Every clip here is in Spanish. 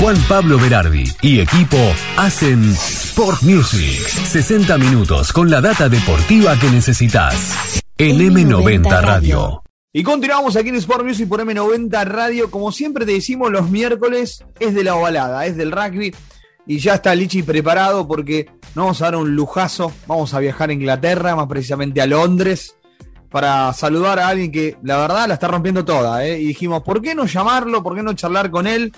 Juan Pablo Berardi y equipo hacen Sport Music. 60 minutos con la data deportiva que necesitas. En M90 Radio. Y continuamos aquí en Sport Music por M90 Radio. Como siempre te decimos, los miércoles es de la ovalada, es del rugby. Y ya está Lichi preparado porque nos vamos a dar un lujazo. Vamos a viajar a Inglaterra, más precisamente a Londres, para saludar a alguien que la verdad la está rompiendo toda. ¿eh? Y dijimos, ¿por qué no llamarlo? ¿Por qué no charlar con él?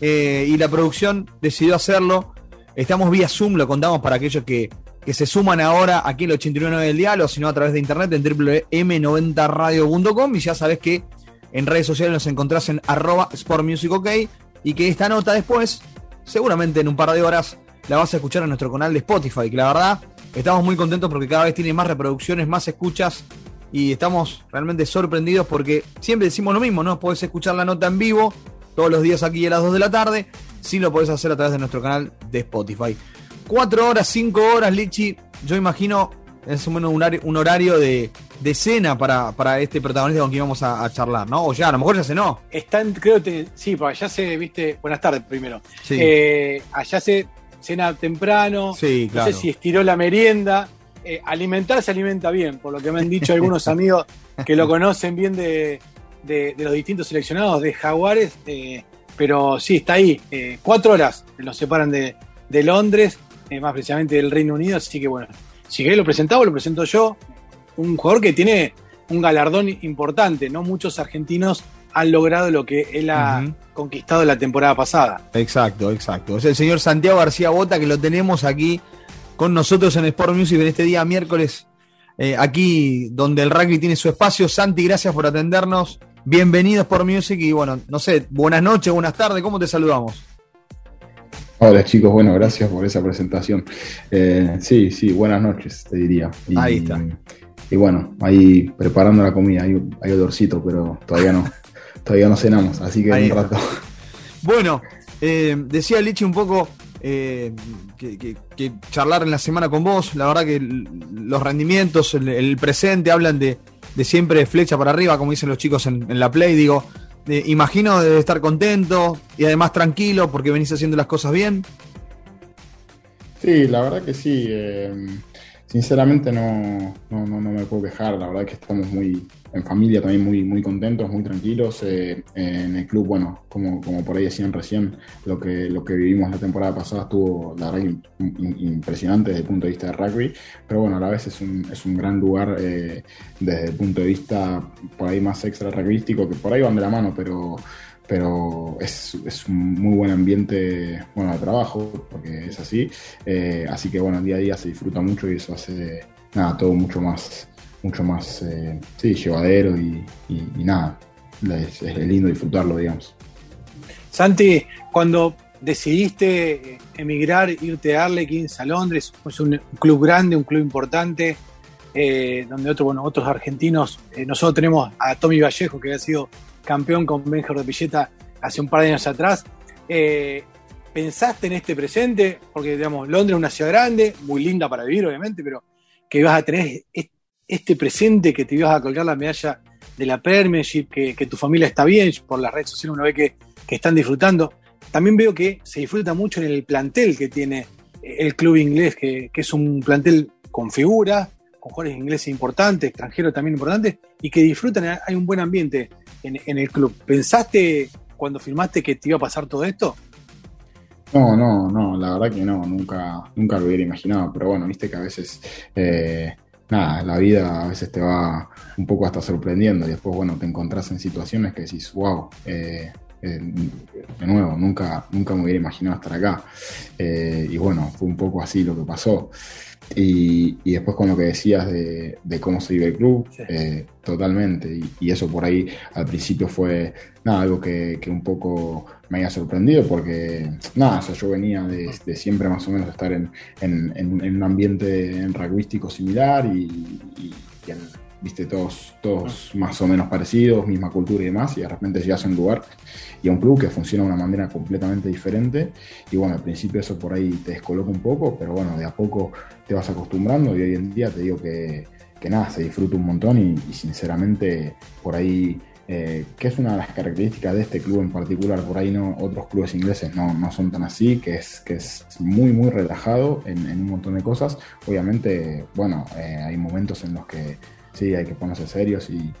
Eh, y la producción decidió hacerlo. Estamos vía Zoom, lo contamos para aquellos que, que se suman ahora aquí en el 89 del diálogo, sino a través de internet en www.m90radio.com y ya sabes que en redes sociales nos encontrás en arroba sportmusicok y que esta nota después, seguramente en un par de horas, la vas a escuchar en nuestro canal de Spotify, que la verdad estamos muy contentos porque cada vez tiene más reproducciones, más escuchas y estamos realmente sorprendidos porque siempre decimos lo mismo, ¿no? Podés escuchar la nota en vivo todos los días aquí a las 2 de la tarde, si lo podés hacer a través de nuestro canal de Spotify. 4 horas, 5 horas, Lichi, yo imagino es un, un horario de, de cena para, para, este protagonista con quien vamos a, charlar, ¿no? O ya, a lo mejor ya cenó. Están, creo que sí, porque allá se, viste, buenas tardes primero. Eh, allá se cena temprano, sí, claro. no sé si estiró la merienda. Eh, alimentar se alimenta bien, por lo que me han dicho algunos amigos que lo conocen bien de, de, los distintos seleccionados de Jaguares, eh, pero sí, está ahí. Eh, cuatro horas los separan de, de Londres, eh, más precisamente del Reino Unido, así que bueno, si querés lo presentaba, lo presento yo. Un jugador que tiene un galardón importante, no muchos argentinos han logrado lo que él ha conquistado la temporada pasada. Exacto, exacto. Es el señor Santiago García Bota que lo tenemos aquí con nosotros en Sport Music en este día miércoles, aquí donde el rugby tiene su espacio. Santi, gracias por atendernos. Bienvenidos por Music y bueno, no sé, buenas noches, buenas tardes, ¿cómo te saludamos? Hola chicos, bueno, gracias por esa presentación. Eh, sí, sí, buenas noches, te diría. ahí está. Y bueno, ahí preparando la comida, hay, hay odorcito, pero todavía no, todavía no cenamos, así que un rato. Bueno, eh, decía Lichi un poco eh, que, charlar en la semana con vos, la verdad que los rendimientos, el presente hablan de, de siempre flecha para arriba, como dicen los chicos en, la Play, digo, imagino de estar contento y además tranquilo porque venís haciendo las cosas bien. Sí, la verdad que sí. Eh, sinceramente no, no, no, me puedo quejar, la verdad que estamos muy, en familia también muy, muy contentos, muy tranquilos. Eh, en el club, bueno, como, como por ahí decían recién, lo que, lo que vivimos la temporada pasada estuvo, la verdad, impresionante desde el punto de vista de rugby, pero bueno, a la vez es un, es un gran lugar eh, desde el punto de vista por ahí más extra rugbyístico, que por ahí van de la mano, pero pero es, es, un muy buen ambiente bueno, de trabajo, porque es así. Eh, así que bueno, día a día se disfruta mucho y eso hace nada, todo mucho más, mucho más eh, llevadero y, nada, es, lindo disfrutarlo, digamos. Santi, cuando decidiste emigrar, irte a Arlequins, a Londres, es un club grande, un club importante, eh, donde otro, bueno, otros argentinos, nosotros tenemos a Tommy Vallejo, que ha sido campeón con Benjor de Pilleta hace un par de años atrás. Eh, ¿Pensaste en este presente? Porque, digamos, Londres es una ciudad grande, muy linda para vivir, obviamente, pero que ibas a tener este presente, que te ibas a colgar la medalla de la Premiership, que, tu familia está bien, por las redes sociales uno ve que, están disfrutando. También veo que se disfruta mucho en el plantel que tiene el club inglés, que, que es un plantel con figuras, con jugadores ingleses importantes, extranjeros también importantes, y que disfrutan, hay un buen ambiente en, el club. ¿Pensaste cuando firmaste que te iba a pasar todo esto? No, no, no, la verdad que no, nunca, nunca lo hubiera imaginado, pero bueno, viste que a veces, eh, nada, la vida a veces te va un poco hasta sorprendiendo y después, bueno, te encontrás en situaciones que decís, wow, eh, eh, de nuevo, nunca, nunca me hubiera imaginado estar acá. y bueno, fue un poco así lo que pasó. Y, después con lo que decías de, cómo se vive el club, eh, totalmente. Y, eso por ahí al principio fue nada, algo que, un poco me había sorprendido porque nada, yo venía de, siempre más o menos estar en, un ambiente rugbyístico similar y, y viste, todos, todos más o menos parecidos, misma cultura y demás, y de repente llegas a un lugar y a un club que funciona de una manera completamente diferente. Y bueno, al principio eso por ahí te descoloca un poco, pero bueno, de a poco te vas acostumbrando y hoy en día te digo que, que nada, se disfruta un montón y, sinceramente por ahí eh, que es una de las características de este club en particular, por ahí no, otros clubes ingleses no, no son tan así, que es, que es muy, muy relajado en, un montón de cosas. Obviamente, bueno, eh, hay momentos en los que sí, hay que ponerse serios y,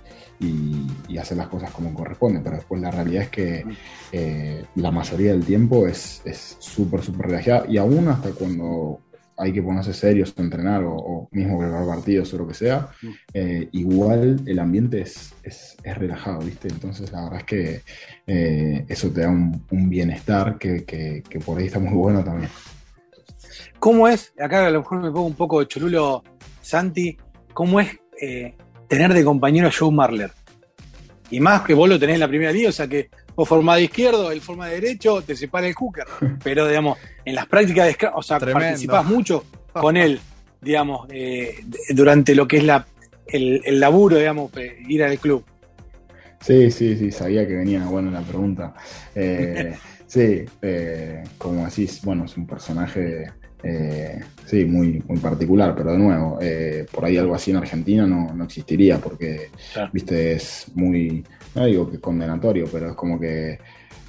hacer las cosas como corresponde, pero después la realidad es que eh, la mayoría del tiempo es súper, súper relajada y aún hasta cuando hay que ponerse serios entrenar o, mismo preparar partidos o lo que sea, eh, igual el ambiente es, es, relajado, ¿viste? Entonces la verdad es que eh, eso te da un, bienestar que, que, por ahí está muy bueno también. ¿Cómo es, acá a lo mejor me pongo un poco cholulo, Santi, cómo es eh, tener de compañero a Joe Marler? Y más que vos lo tenés en la primera liga, o sea que vos formás de izquierdo, él forma de derecho, te separa el hooker. Pero, digamos, en las prácticas de o sea, participás mucho con él, digamos, eh, durante lo que es la, el, laburo, digamos, ir al club. Sí, sí, sí, sabía que venía bueno la pregunta. Eh, sí, eh, como decís, bueno, es un personaje sí, muy, muy particular, pero de nuevo, por ahí algo así en Argentina no, no existiría porque, viste, es muy, no digo que condenatorio, pero es como que,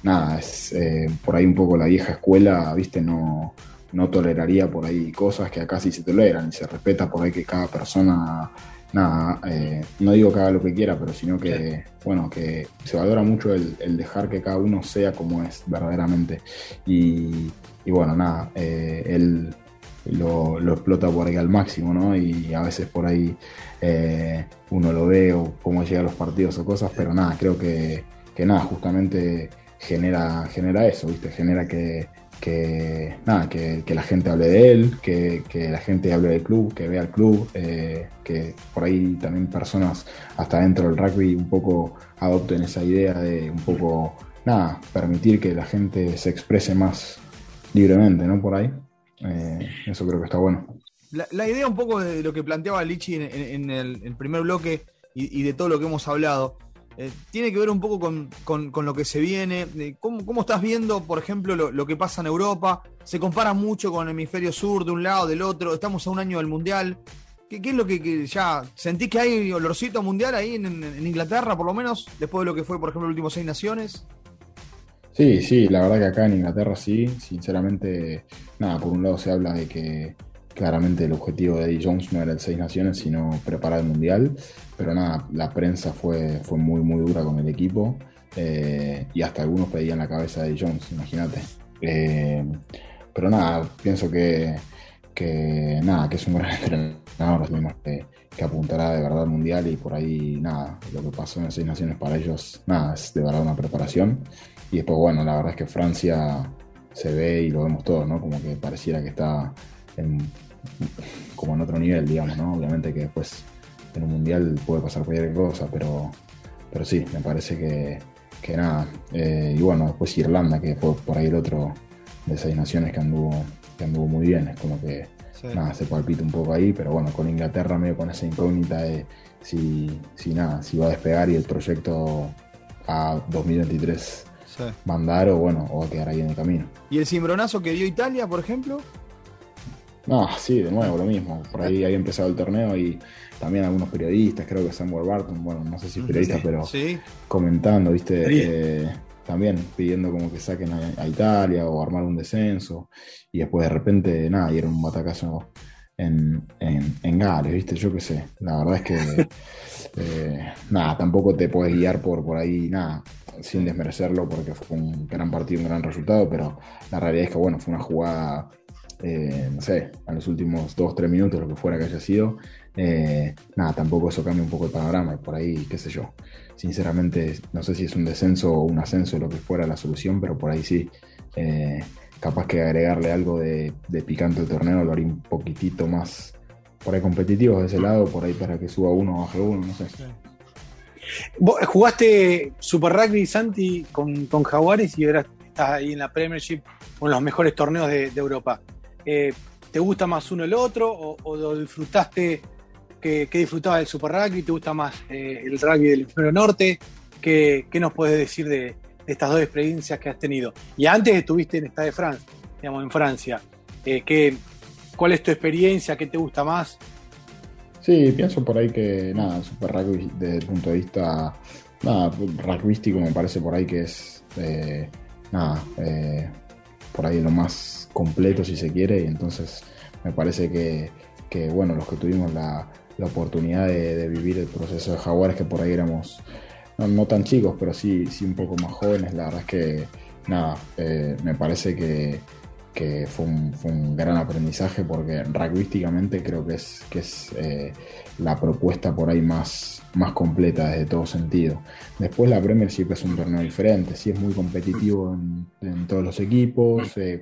nada, es eh, por ahí un poco la vieja escuela, viste, no, no toleraría por ahí cosas que acá sí se toleran y se respeta por ahí que cada persona, nada, eh, no digo que haga lo que quiera, pero sino que, bueno, que se valora mucho el, dejar que cada uno sea como es verdaderamente. Y, bueno, nada, eh, él lo, explota por ahí al máximo, ¿no? Y a veces por ahí eh, uno lo ve o cómo llega a los partidos o cosas, pero nada, creo que, nada, justamente genera, genera eso, ¿viste? Genera que, nada, que, la gente hable de él, que, la gente hable del club, que vea el club, eh, que por ahí también personas hasta dentro del rugby un poco adopten esa idea de un poco, nada, permitir que la gente se exprese más libremente, ¿no? Por ahí. Eh, eso creo que está bueno. La, idea un poco de lo que planteaba Lichi en, el, primer bloque y, de todo lo que hemos hablado, eh, tiene que ver un poco con, lo que se viene. ¿Cómo, estás viendo, por ejemplo, lo, que pasa en Europa? Se compara mucho con el hemisferio sur, de un lado, del otro. Estamos a un año del Mundial. ¿Qué, es lo que, ya sentís que hay olorcito mundial ahí en, Inglaterra, por lo menos, después de lo que fue, por ejemplo, el último seis naciones? Sí, sí, la verdad que acá en Inglaterra sí, sinceramente, nada, por un lado se habla de que claramente el objetivo de Eddie Jones no era el Seis Naciones, sino preparar el Mundial, pero nada, la prensa fue, fue muy, muy dura con el equipo eh, y hasta algunos pedían la cabeza de Eddie Jones, imagínate. Eh, pero nada, pienso que, que, nada, que es un gran entrenador, que, que apuntará de verdad al Mundial y por ahí, nada, lo que pasó en el Seis Naciones para ellos, nada, es de verdad una preparación. Y después, bueno, la verdad es que Francia se ve y lo vemos todos, ¿no? Como que pareciera que está en, como en otro nivel, digamos, ¿no? Obviamente que después en un mundial puede pasar cualquier cosa, pero, pero sí, me parece que, que nada. Eh, y bueno, después Irlanda, que fue por ahí el otro de seis naciones que anduvo, que anduvo muy bien, es como que nada, se palpita un poco ahí, pero bueno, con Inglaterra medio con esa incógnita de si, si nada, si va a despegar y el proyecto a 2023 mandar o bueno, o a quedar ahí en el camino. ¿Y el cimbronazo que dio Italia, por ejemplo? No, sí, de nuevo, lo mismo. Por ahí había empezado el torneo y también algunos periodistas, creo que Samuel Barton, bueno, no sé si periodista, pero comentando, viste, eh, también pidiendo como que saquen a, Italia o armar un descenso. Y después de repente, nada, y era un batacazo en, en, Gales, viste, yo qué sé. La verdad es que, eh, nada, tampoco te puedes guiar por, por ahí, nada sin desmerecerlo porque fue un gran partido, un gran resultado, pero la realidad es que, bueno, fue una jugada, eh, no sé, en los últimos dos, tres minutos, lo que fuera que haya sido, eh, nada, tampoco eso cambia un poco el panorama y por ahí, qué sé yo. Sinceramente, no sé si es un descenso o un ascenso, lo que fuera la solución, pero por ahí sí. Eh, capaz que agregarle algo de, picante al torneo lo haría un poquitito más por ahí competitivo de ese lado, por ahí para que suba uno o baje uno, no sé. Jugaste Super Rugby, Santi, con, con Jaguares y ahora estás ahí en la Premiership, uno de los mejores torneos de, Europa. Eh, ¿Te gusta más uno el otro o, lo disfrutaste? ¿Qué, disfrutabas del Super Rugby? ¿Te gusta más eh, el rugby del hemisferio norte? ¿Qué, nos puedes decir de, estas dos experiencias que has tenido? Y antes estuviste en Stade de France, digamos, en Francia. Eh, ¿Cuál es tu experiencia? ¿Qué te gusta más? Sí, pienso por ahí que nada, Super Rugby desde el punto de vista nada, rugbyístico me parece por ahí que es, nada, por ahí lo más completo si se quiere, y entonces me parece que, que bueno, los que tuvimos la, la oportunidad de, vivir el proceso de Jaguares, que por ahí éramos no, tan chicos, pero sí, sí un poco más jóvenes, la verdad es que nada, eh, me parece que, fue, un, gran aprendizaje porque rugbyísticamente creo que es, que es eh, la propuesta por ahí más, más completa desde todo sentido. Después la Premiership es un torneo diferente, sí es muy competitivo en, todos los equipos, eh,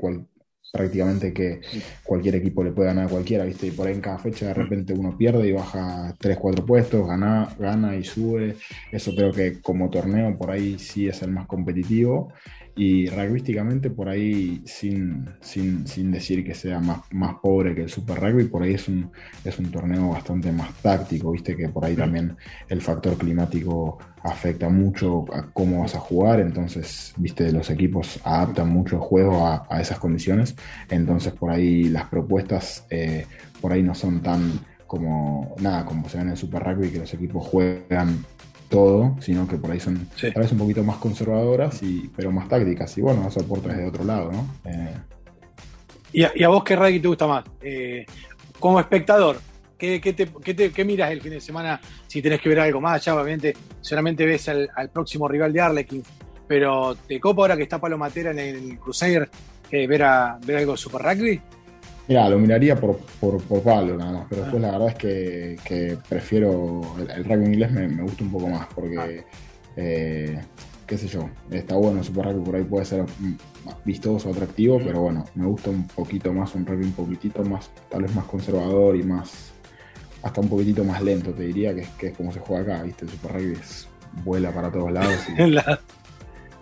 prácticamente que cualquier equipo le puede ganar a cualquiera, ¿viste? Y por ahí en cada fecha de repente uno pierde y baja 3, 4 puestos, gana, gana y sube. Eso creo que como torneo por ahí sí es el más competitivo. Y rugbyísticamente, por ahí, sin, sin, sin, decir que sea más, más pobre que el Super Rugby, por ahí es un, es un torneo bastante más táctico, viste que por ahí también el factor climático afecta mucho a cómo vas a jugar, entonces, viste, los equipos adaptan mucho el juego a, esas condiciones, entonces por ahí las propuestas eh, por ahí no son tan como nada, como se ven en el Super Rugby, que los equipos juegan todo, sino que por ahí son tal vez un poquito más conservadoras, y, pero más tácticas. Y bueno, eso aporta desde otro lado, ¿no? Eh, ¿Y, a, vos qué rugby te gusta más? Eh, como espectador, ¿qué, qué, miras el fin de semana si tenés que ver algo más allá? Obviamente, solamente ves al, próximo rival de Arlequín, pero ¿te copa ahora que está Palomatera en el Crusader eh, ver, a, ver algo de Super Rugby? Mira, lo miraría por, por, Pablo nada más, pero después la verdad es que, prefiero el, rugby inglés me, gusta un poco más porque, ah. eh, qué sé yo, está bueno el Super Rugby, por ahí puede ser vistoso, atractivo, pero bueno, me gusta un poquito más un rugby un poquitito más, tal vez más conservador y más, hasta un poquitito más lento, te diría, que, que es como se juega acá, ¿viste? El Super Rugby vuela para todos lados.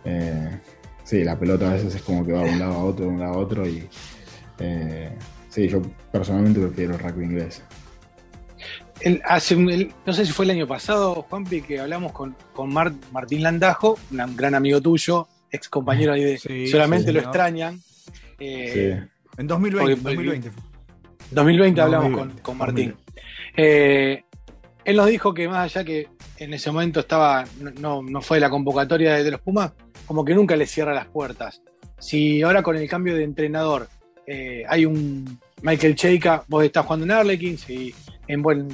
Eh, sí, la pelota a veces es como que va de un lado a otro, de un lado a otro y... Eh, Sí, yo personalmente prefiero el rugby inglés. hace no sé si fue el año pasado, Juanpi, que hablamos con, con Martín Landajo, un gran amigo tuyo, ex compañero ahí de Solamente lo extrañan. Eh, en 2020. 2020, 2020 hablamos Con, Martín. Eh, él nos dijo que más allá que en ese momento estaba, no, no fue la convocatoria de, los Pumas, como que nunca le cierra las puertas. Si ahora con el cambio de entrenador eh, hay un Michael Cheika, vos estás jugando en Arlequins y en buen,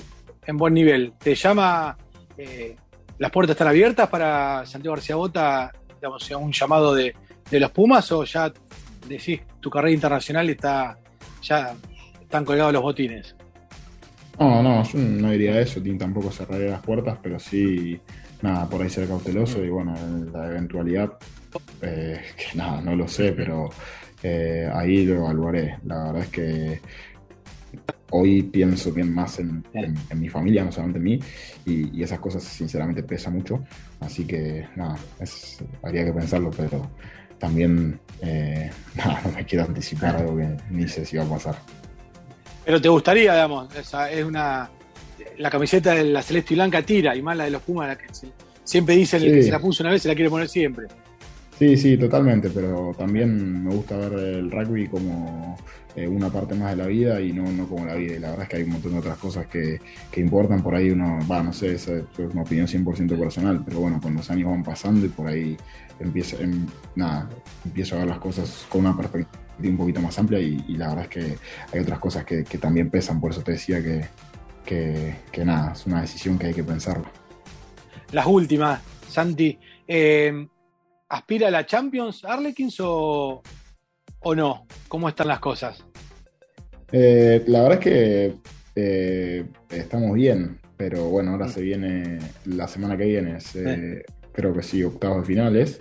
en buen nivel. ¿Te llama, eh, las puertas están abiertas para Santiago García Bota, digamos, un llamado de, los Pumas o ya decís tu carrera internacional está, ya están colgados los botines? No, no, yo no diría eso, tampoco cerraría las puertas, pero sí, nada, por ahí ser cauteloso y bueno, la eventualidad, eh, que nada, no lo sé, pero eh, ahí lo evaluaré. La verdad es que hoy pienso bien más en, mi familia, no solamente en mí, y, esas cosas sinceramente pesan mucho. Así que nada, habría que pensarlo, pero también eh, nada, no me quiero anticipar algo que ni sé si va a pasar. Pero te gustaría, digamos, es una la camiseta de la celeste y blanca tira, y más la de los Pumas, la que siempre dicen que se la puso una vez, se la quiere poner siempre. Sí, sí, totalmente, pero también me gusta ver el rugby como eh, una parte más de la vida y no, no como la vida. Y la verdad es que hay un montón de otras cosas que, importan. Por ahí uno, va, no sé, esa es una opinión 100% personal, pero bueno, con los años van pasando y por ahí empieza, em, nada, empiezo a ver las cosas con una perspectiva un poquito más amplia y, la verdad es que hay otras cosas que, también pesan. Por eso te decía que, que, nada, es una decisión que hay que pensarlo. Las últimas, Santi. Eh, ¿Aspira a la Champions Arlequins o, o no? ¿Cómo están las cosas? Eh, la verdad es que eh, estamos bien, pero bueno, ahora mm. se viene la semana que viene, eh, creo que sí, octavos de finales.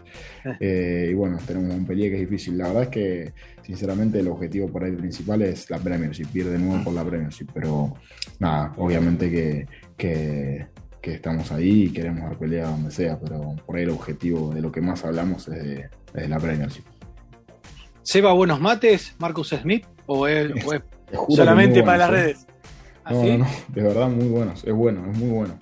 y bueno, tenemos un pelea que es difícil. La verdad es que, sinceramente, el objetivo por ahí principal es la Premiership, pierde de nuevo mm. por la Premiership, pero nada, obviamente que que estamos ahí y queremos dar pelea donde sea, pero por ahí el objetivo de lo que más hablamos es de, la Premiership. ¿Seba buenos mates, Marcus Smith? ¿O es, solamente para las redes? No, no, no, de verdad muy bueno, es bueno, es muy bueno.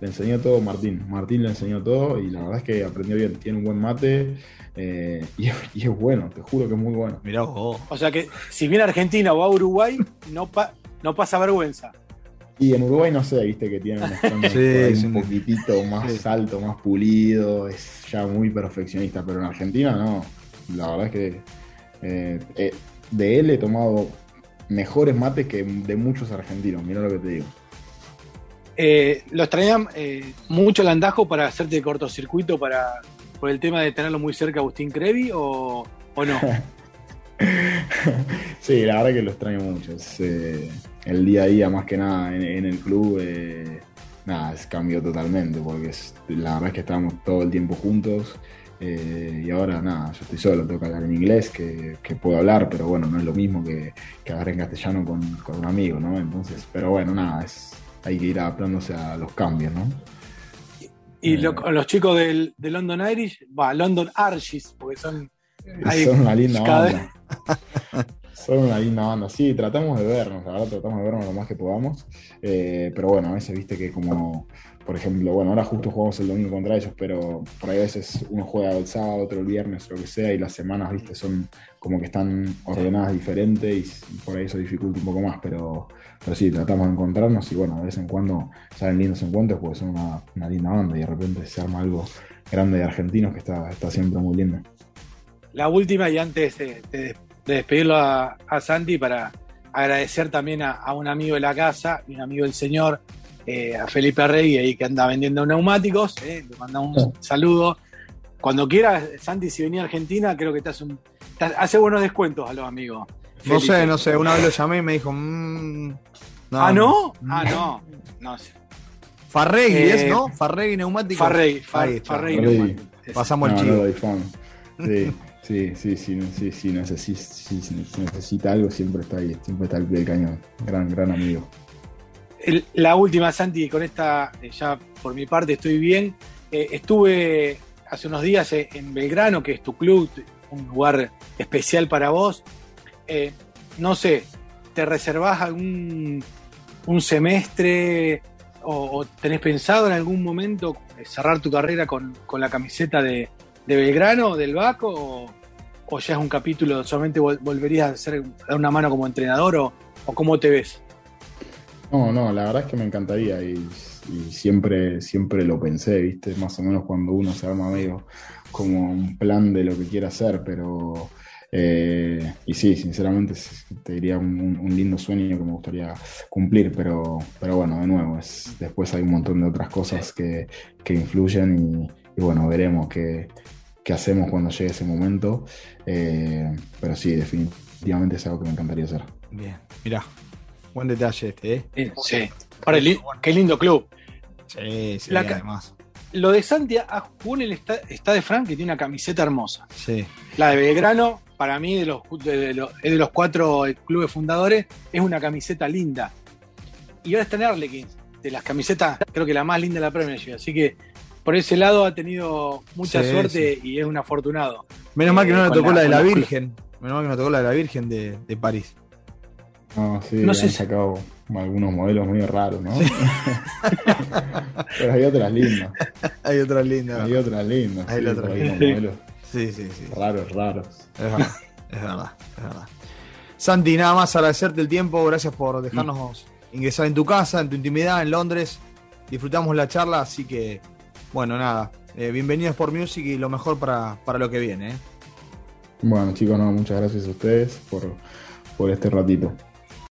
Le enseñó todo Martín, Martín le enseñó todo y la verdad es que aprendió bien, tiene un buen mate eh, y, es bueno, te juro que es muy bueno. Mirá O sea que si viene a Argentina o a Uruguay, no, no pasa vergüenza. Y en Uruguay no sé, viste que tienen un Sí, un poquitito más Sí. alto, más pulido, es ya muy perfeccionista, pero en Argentina no. La verdad es que eh, eh, de él he tomado mejores mates que de muchos argentinos, mira lo que te digo. Eh, ¿Lo extrañan eh, mucho el andajo para hacerte cortocircuito para, por el tema de tenerlo muy cerca Agustín Crevi o, o no? sí, la verdad que lo extraño mucho. Es, eh, el día a día, más que nada, en, en el club, eh, nada, es cambió totalmente, porque es- la verdad es que estábamos todo el tiempo juntos. eh, y ahora nada, yo estoy solo, tengo que hablar en inglés, que, que puedo hablar, pero bueno, no es lo mismo que, que hablar en castellano con, con un amigo, ¿no? Entonces, pero bueno, nada, es, hay que ir adaptándose a los cambios, ¿no? Y lo- los chicos del, de London Irish, va, London Archies, porque son Son una linda banda. Son una linda banda. Sí, tratamos de vernos, la verdad, tratamos de vernos lo más que podamos. Eh, pero bueno, a veces viste que como, por ejemplo, bueno, ahora justo jugamos el domingo contra ellos, pero por ahí a veces uno juega el sábado, otro el viernes, lo que sea, y las semanas, viste, son como que están ordenadas diferentes y por ahí eso dificulta un poco más, pero, pero sí, tratamos de encontrarnos y bueno, de vez en cuando salen lindos encuentros porque son una, una linda banda y de repente se arma algo grande de argentinos que está, está siempre muy lindo. La última, y antes de, de- de despedirlo a, a Santi, para agradecer también a, a un amigo de la casa y un amigo del señor, eh, a Felipe Rey, ahí que anda vendiendo neumáticos. eh, le mandamos un saludo. Cuando quieras, Santi, si venía a Argentina, creo que te hace, un, te hace buenos descuentos a los amigos. No sé, no sé. Una vez lo llamé y me dijo. mm, ah, ¿no? Ah, no. No sé. Farregui Eh, es, ¿no? Farregui neumático. Farrey, Far- Ahí está. Farrey Farrey. neumáticos. Ese. Pasamos No, el no chivo. fan. Sí, sí, sí, sí, sí, sí, necesi- sí, sí, si necesita algo, siempre está ahí, siempre está al pie del cañón. Gran, gran amigo. El- la última, Santi, con esta, eh, ya por mi parte estoy bien. Eh, estuve hace unos días eh, en Belgrano, que es tu club, un lugar especial para vos. Eh, no sé, ¿te reservás algún un semestre o, o tenés pensado en algún momento cerrar tu carrera con, con la camiseta de, de Belgrano, del Baco? O, ya es un capítulo, solamente vol- volverías a a dar una mano como entrenador o, o cómo te ves? No, no, la verdad es que me encantaría y, siempre, siempre lo pensé, viste, más o menos cuando uno se arma medio como un plan de lo que quiere hacer, pero eh, y sí, sinceramente te diría un lindo sueño que me gustaría cumplir, pero, pero bueno, de nuevo, es, después hay un montón de otras cosas que, que influyen y, bueno, veremos qué, qué hacemos cuando llegue ese momento, eh, pero sí, definitivamente es algo que me encantaría hacer. Bien, mirá. Buen detalle este, ¿eh? Sí. Ahora, li- qué lindo club. Sí, sí, La además. Lo de Santi jugó en el Sta- Stade Frank, que tiene una camiseta hermosa. Sí. La de Belgrano, para mí, de los, de, de los, es de los cuatro eh, clubes fundadores, es una camiseta linda. Y ahora está en Arlequins, de las camisetas, creo que la más linda de la Premier League. Así que por ese lado ha tenido mucha Sí, suerte y es un afortunado. Menos mal que no Eh, le con tocó la- la, de la Virgen. Menos mal que no tocó la de la Virgen de, de París. No, sí, No sé han sacado algunos modelos muy raros, ¿no? Pero hay otras lindas. Hay otra linda. Hay otras lindas. Hay sí, otras lindas. modelos Sí, sí, sí. raros, raros. Es verdad, es verdad, es verdad. Santi, nada más agradecerte el tiempo, gracias por dejarnos ingresar en tu casa, en tu intimidad, en Londres. Disfrutamos la charla, así que, bueno, nada. Eh, bienvenido a Sport Music y lo mejor para, para lo que viene. ¿eh? Bueno, chicos, no, muchas gracias a ustedes por, por este ratito.